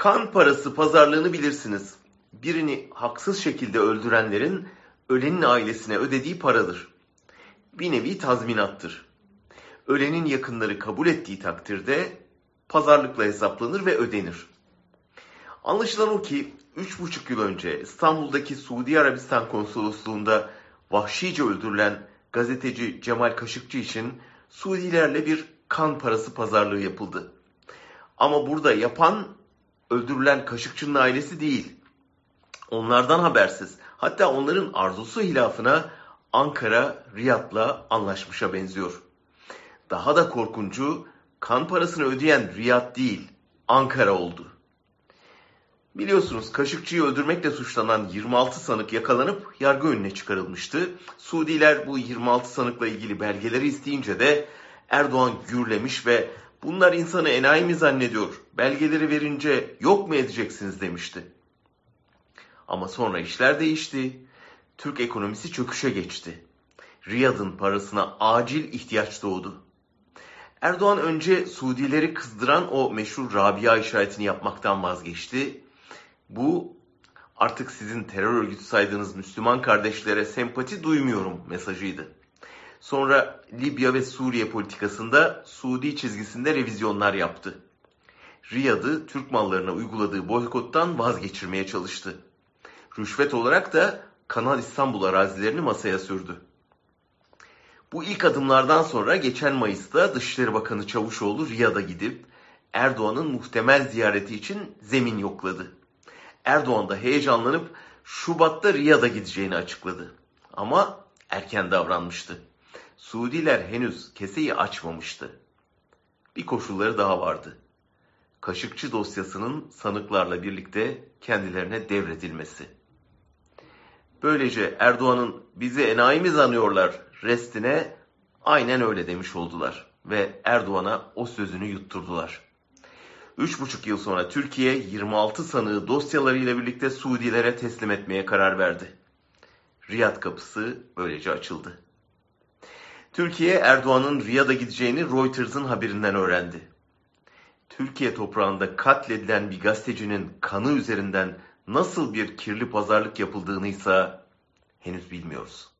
Kan parası pazarlığını bilirsiniz. Birini haksız şekilde öldürenlerin ölenin ailesine ödediği paradır. Bir nevi tazminattır. Ölenin yakınları kabul ettiği takdirde pazarlıkla hesaplanır ve ödenir. Anlaşılan o ki 3,5 yıl önce İstanbul'daki Suudi Arabistan konsolosluğunda vahşice öldürülen gazeteci Cemal Kaşıkçı için Suudilerle bir kan parası pazarlığı yapıldı. Ama burada yapan öldürülen Kaşıkçı'nın ailesi değil. Onlardan habersiz. Hatta onların arzusu hilafına Ankara Riyad'la anlaşmışa benziyor. Daha da korkuncu kan parasını ödeyen Riyad değil, Ankara oldu. Biliyorsunuz Kaşıkçı'yı öldürmekle suçlanan 26 sanık yakalanıp yargı önüne çıkarılmıştı. Suudiler bu 26 sanıkla ilgili belgeleri isteyince de Erdoğan gürlemiş ve bunlar insanı enayi mi zannediyor, belgeleri verince yok mu edeceksiniz demişti. Ama sonra işler değişti. Türk ekonomisi çöküşe geçti. Riyad'ın parasına acil ihtiyaç doğdu. Erdoğan önce Suudileri kızdıran o meşhur Rabia işaretini yapmaktan vazgeçti. Bu artık sizin terör örgütü saydığınız Müslüman kardeşlere sempati duymuyorum mesajıydı. Sonra Libya ve Suriye politikasında Suudi çizgisinde revizyonlar yaptı. Riyad'ı Türk mallarına uyguladığı boykottan vazgeçirmeye çalıştı. Rüşvet olarak da Kanal İstanbul arazilerini masaya sürdü. Bu ilk adımlardan sonra geçen Mayıs'ta Dışişleri Bakanı Çavuşoğlu Riyad'a gidip Erdoğan'ın muhtemel ziyareti için zemin yokladı. Erdoğan da heyecanlanıp Şubat'ta Riyad'a gideceğini açıkladı. Ama erken davranmıştı. Suudiler henüz keseyi açmamıştı. Bir koşulları daha vardı. Kaşıkçı dosyasının sanıklarla birlikte kendilerine devredilmesi. Böylece Erdoğan'ın bizi enayi mi zanıyorlar restine aynen öyle demiş oldular ve Erdoğan'a o sözünü yutturdular. 3,5 yıl sonra Türkiye 26 sanığı dosyalarıyla birlikte Suudilere teslim etmeye karar verdi. Riyad kapısı böylece açıldı. Türkiye Erdoğan'ın Riyad'a gideceğini Reuters'ın haberinden öğrendi. Türkiye toprağında katledilen bir gazetecinin kanı üzerinden nasıl bir kirli pazarlık yapıldığını ise henüz bilmiyoruz.